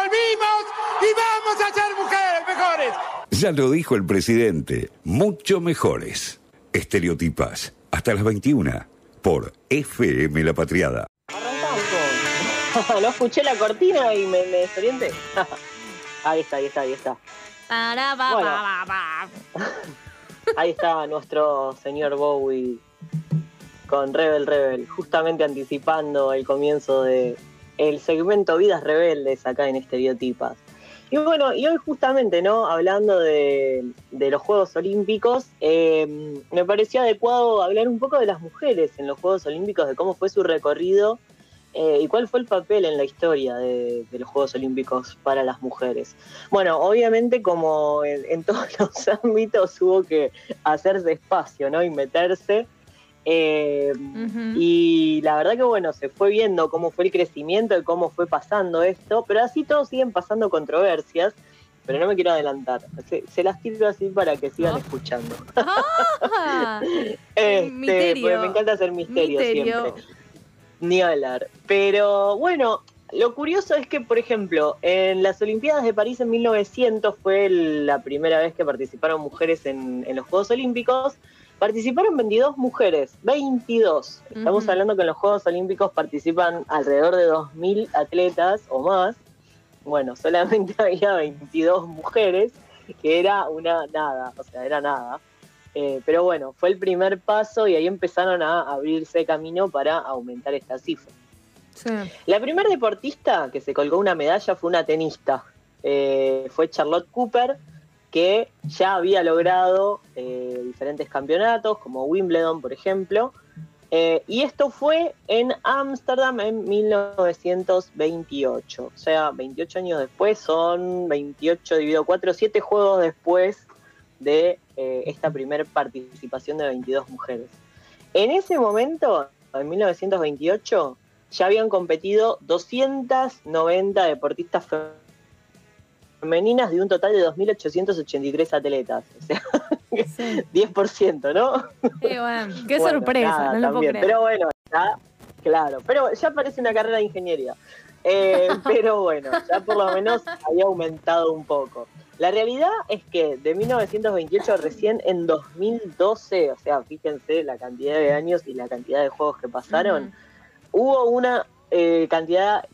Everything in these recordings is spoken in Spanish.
volvimos y vamos a ser mujeres mejores. Ya lo dijo el presidente, mucho mejores. Estereotipas, hasta las 21, por FM La Patriada. no escuché la cortina y me, me desorienté. ahí está, ahí está, ahí está. Bueno. Ahí está nuestro señor Bowie con Rebel Rebel, justamente anticipando el comienzo de el segmento Vidas Rebeldes acá en Estereotipas. Y bueno, y hoy justamente, ¿no? Hablando de, los Juegos Olímpicos, eh, me pareció adecuado hablar un poco de las mujeres en los Juegos Olímpicos, de cómo fue su recorrido eh, y cuál fue el papel en la historia de, los Juegos Olímpicos para las mujeres. Bueno, obviamente como en, en todos los ámbitos hubo que hacerse espacio, ¿no? Y meterse. Eh. Y la verdad que bueno, se fue viendo cómo fue el crecimiento y cómo fue pasando esto, pero así todos siguen pasando controversias, pero no me quiero adelantar. Se, se las tiro así para que sigan oh. escuchando. Ah, este, misterio. porque me encanta hacer misterio, Misterio. siempre. Ni hablar. Pero bueno, lo curioso es que, por ejemplo, en las Olimpiadas de París en 1900 fue la primera vez que participaron mujeres en, en los Juegos Olímpicos. Participaron 22 mujeres, 22. Estamos hablando que en los Juegos Olímpicos participan alrededor de 2.000 atletas o más. Bueno, solamente había 22 mujeres, que era una nada, o sea, era nada. Eh, pero bueno, fue el primer paso y ahí empezaron a abrirse camino para aumentar esta cifra. Sí. La primera deportista que se colgó una medalla fue una tenista. Eh, fue Charlotte Cooper, que ya había logrado eh, diferentes campeonatos, como Wimbledon, por ejemplo. Eh, y esto fue en Ámsterdam en 1928. O sea, 28 años después, son 28 dividido 4, 7 juegos después de eh, esta primera participación de 22 mujeres. En ese momento, en 1928, ya habían competido 290 deportistas femeninas de un total de 2.883 atletas. O sea, Sí. 10%, ¿no? Sí, bueno, qué Bueno, sorpresa, nada, no lo puedo creer. Pero bueno, ya, claro. Pero ya parece una carrera de ingeniería. Eh, pero bueno, ya por lo menos había aumentado un poco. La realidad es que de 1928 recién en 2012, o sea, fíjense la cantidad de años y la cantidad de juegos que pasaron, hubo una eh, cantidad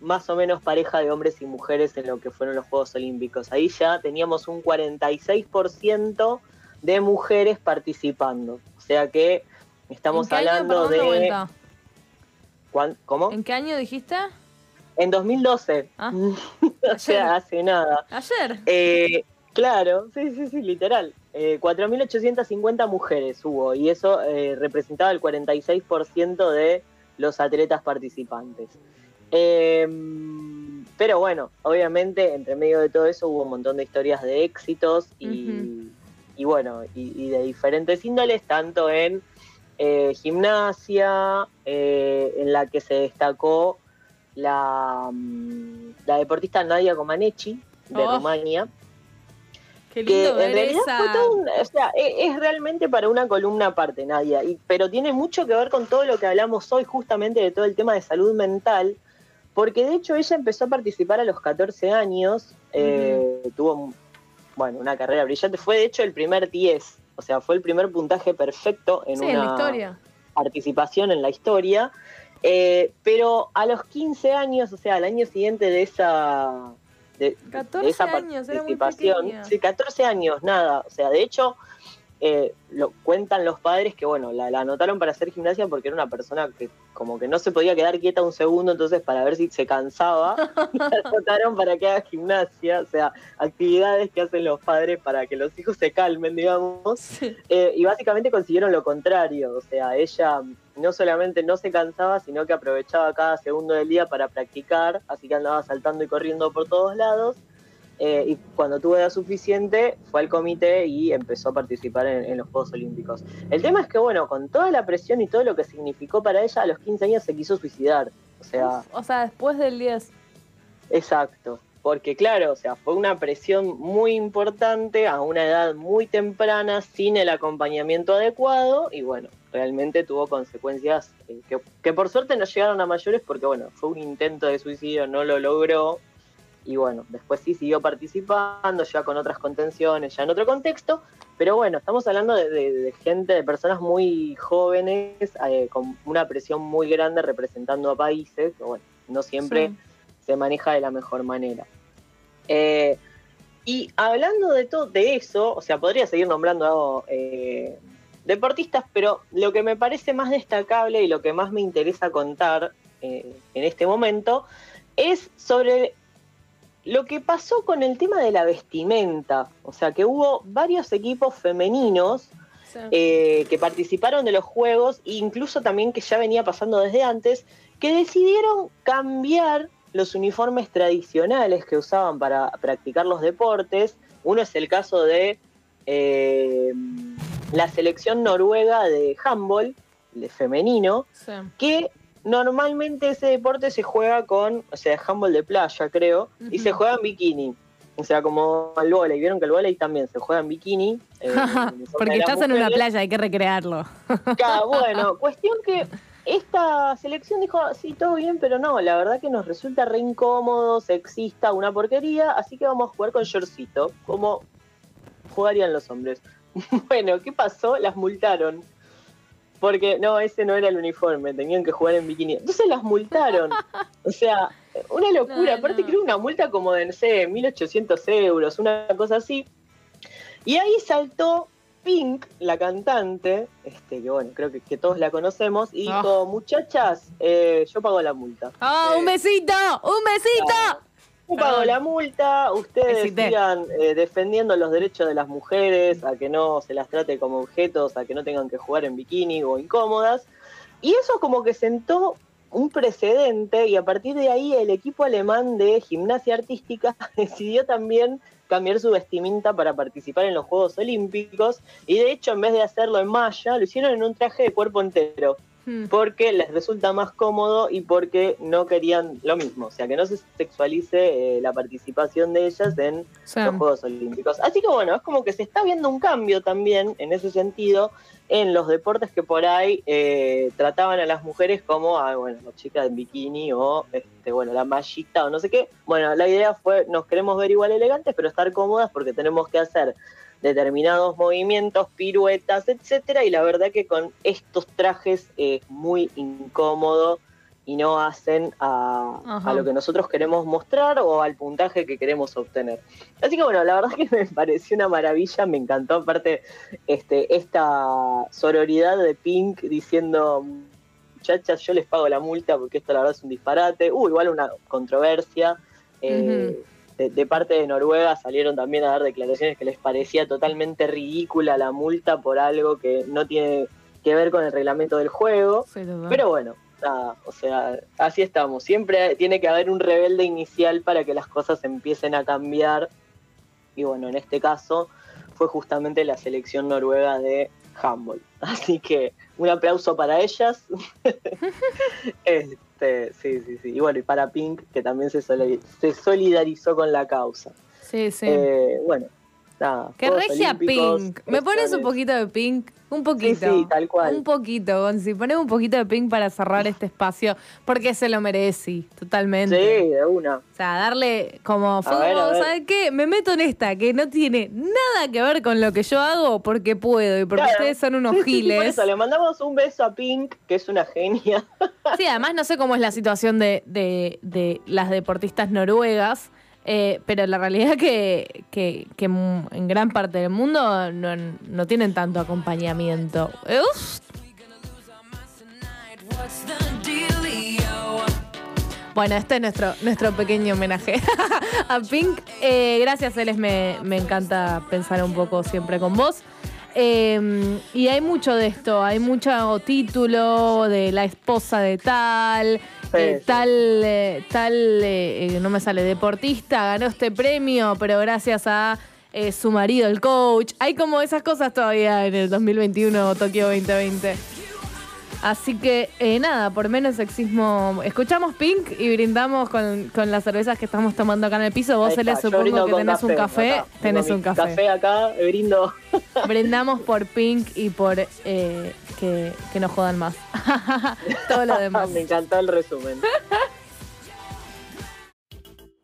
más o menos pareja de hombres y mujeres en lo que fueron los Juegos Olímpicos. Ahí ya teníamos un 46% de mujeres participando. O sea que estamos ¿En qué año, hablando perdón, de ¿Cómo? ¿En qué año dijiste? En 2012. Ah. o sea, hace nada. Ayer. Eh, claro, sí, sí, sí, literal. Eh, 4.850 mujeres hubo y eso eh, representaba el 46% de los atletas participantes. Eh, pero bueno, obviamente entre medio de todo eso hubo un montón de historias de éxitos y, bueno, y, y de diferentes índoles, tanto en eh, gimnasia, eh, en la que se destacó la, mm, la deportista Nadia Comaneci de Oh. Rumania, Qué que lindo en ver realidad esa. fue todo un- o sea, e- es, realmente para una columna aparte, Nadia, y, pero tiene mucho que ver con todo lo que hablamos hoy justamente de todo el tema de salud mental, porque de hecho ella empezó a participar a los 14 años, eh, tuvo bueno, una carrera brillante, fue de hecho el primer 10, o sea, fue el primer puntaje perfecto en Sí, una en la historia. participación en la historia, eh, pero a los 15 años, o sea, al año siguiente de esa, de, de 14 esa años, era muy participación, sí, 14 años, nada, o sea, de hecho, eh, lo cuentan los padres que, bueno, la, la anotaron para hacer gimnasia porque era una persona que como que no se podía quedar quieta un segundo, entonces para ver si se cansaba, la anotaron para que haga gimnasia, o sea, actividades que hacen los padres para que los hijos se calmen, digamos. Sí. Eh, y básicamente consiguieron lo contrario, o sea, ella no solamente no se cansaba, sino que aprovechaba cada segundo del día para practicar, así que andaba saltando y corriendo por todos lados. Eh, y cuando tuvo edad suficiente, fue al comité y empezó a participar en, en los Juegos Olímpicos. El tema es que, bueno, con toda la presión y todo lo que significó para ella, a los 15 años se quiso suicidar. O sea, O sea, después del 10. Exacto, porque claro, o sea, fue una presión muy importante a una edad muy temprana, sin el acompañamiento adecuado, y bueno, realmente tuvo consecuencias eh, que, que por suerte no llegaron a mayores porque bueno, fue un intento de suicidio, no lo logró, y bueno, después sí siguió participando, ya con otras contenciones, ya en otro contexto, pero bueno, estamos hablando de, de- de gente, de personas muy jóvenes, eh, con una presión muy grande representando a países, que bueno, no siempre Sí. se maneja de la mejor manera. Eh, y hablando de todo de eso, o sea, podría seguir nombrando eh, deportistas, pero lo que me parece más destacable y lo que más me interesa contar eh, en este momento es sobre lo que pasó con el tema de la vestimenta. O sea, que hubo varios equipos femeninos Sí. eh, que participaron de los juegos, e incluso también que ya venía pasando desde antes, que decidieron cambiar los uniformes tradicionales que usaban para practicar los deportes. Uno es el caso de eh, la selección noruega de handball, de femenino, Sí. que normalmente ese deporte se juega con, o sea, handball de playa, creo, y se juega en bikini. O sea, como el vóley, vieron que el vóley también se juega en bikini. eh, Porque estás en una playa, hay que recrearlo. Claro, bueno, cuestión que esta selección dijo, sí, todo bien, pero no, la verdad que nos resulta re incómodo, sexista, una porquería, así que vamos a jugar con shortcito, como jugarían los hombres. bueno, ¿qué pasó? Las multaron. Porque no, ese no era el uniforme, tenían que jugar en bikini. Entonces las multaron. O sea, una locura. No, Aparte no. creo una multa como de, no sé, 1.800 euros, una cosa así. Y ahí saltó Pink, la cantante, este, que bueno, creo que, que todos la conocemos, y dijo, muchachas, eh, yo pago la multa. ¡Ah, Eh, un besito! ¡Un besito! Pago Perdón. la multa, ustedes Excité. sigan eh, defendiendo los derechos de las mujeres, a que no se las trate como objetos, a que no tengan que jugar en bikini o incómodas. Y eso como que sentó un precedente y a partir de ahí el equipo alemán de gimnasia artística decidió también cambiar su vestimenta para participar en los Juegos Olímpicos y de hecho en vez de hacerlo en malla lo hicieron en un traje de cuerpo entero. Porque les resulta más cómodo y porque no querían lo mismo, o sea, que no se sexualice eh, la participación de ellas en Sí. los Juegos Olímpicos. Así que bueno, es como que se está viendo un cambio también en ese sentido en los deportes que por ahí eh, trataban a las mujeres como, ah, bueno, la chica en bikini o, este, bueno, la mallita o no sé qué. Bueno, la idea fue, nos queremos ver igual elegantes, pero estar cómodas porque tenemos que hacer determinados movimientos, piruetas, etcétera, y la verdad que con estos trajes es muy incómodo y no hacen a, lo que nosotros queremos mostrar o al puntaje que queremos obtener. Así que bueno, la verdad que me pareció una maravilla, me encantó aparte este, esta sororidad de Pink diciendo muchachas, yo les pago la multa porque esto la verdad es un disparate. Hubo igual una controversia. eh, de, de parte de Noruega salieron también a dar declaraciones que les parecía totalmente ridícula la multa por algo que no tiene que ver con el reglamento del juego. Pero bueno, nada, o sea, así estamos. Siempre tiene que haber un rebelde inicial para que las cosas empiecen a cambiar. Y bueno, en este caso fue justamente la selección noruega de handball. Así que un aplauso para ellas. este, sí, sí, sí. Y bueno, y para Pink, que también se, soli- se solidarizó con la causa. Sí, sí. Eh, bueno, nada. que regia Olímpicos, Pink. ¿Me pones un poquito de Pink? Un poquito. sí, tal cual. Un poquito, Gonzi. Poneme un poquito de Pink para cerrar este espacio. Porque se lo merece, totalmente. Sí, de una. O sea, darle como fuego. ¿sabes qué? Me meto en esta, que no tiene nada que ver con lo que yo hago porque puedo y porque Claro. ustedes son unos por giles. eso, le mandamos un beso a Pink, que es una genia. Sí, además no sé cómo es la situación de, de- de las deportistas noruegas, eh, pero la realidad es que, en gran parte del mundo no, no tienen tanto acompañamiento. Bueno, este es nuestro, nuestro pequeño homenaje a Pink. Eh, gracias, Eles, me, me encanta pensar un poco siempre con vos. Eh, y hay mucho de esto, hay mucho título de la esposa de tal, eh, tal, eh, tal, eh, no me sale, deportista, ganó este premio, pero gracias a su marido, el coach. Hay como esas cosas todavía en el 2021 Tokio 2020. Así que nada, por menos sexismo. Escuchamos Pink y brindamos con, con las cervezas que estamos tomando acá en el piso. Vos, yo supongo que tenés un café. acá. Tenés un café. Café acá, brindo. Brindamos por Pink y por que, que no jodan más. Todo lo demás. Me encantó el resumen.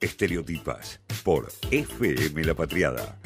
Estereotipas por FM La Patriada.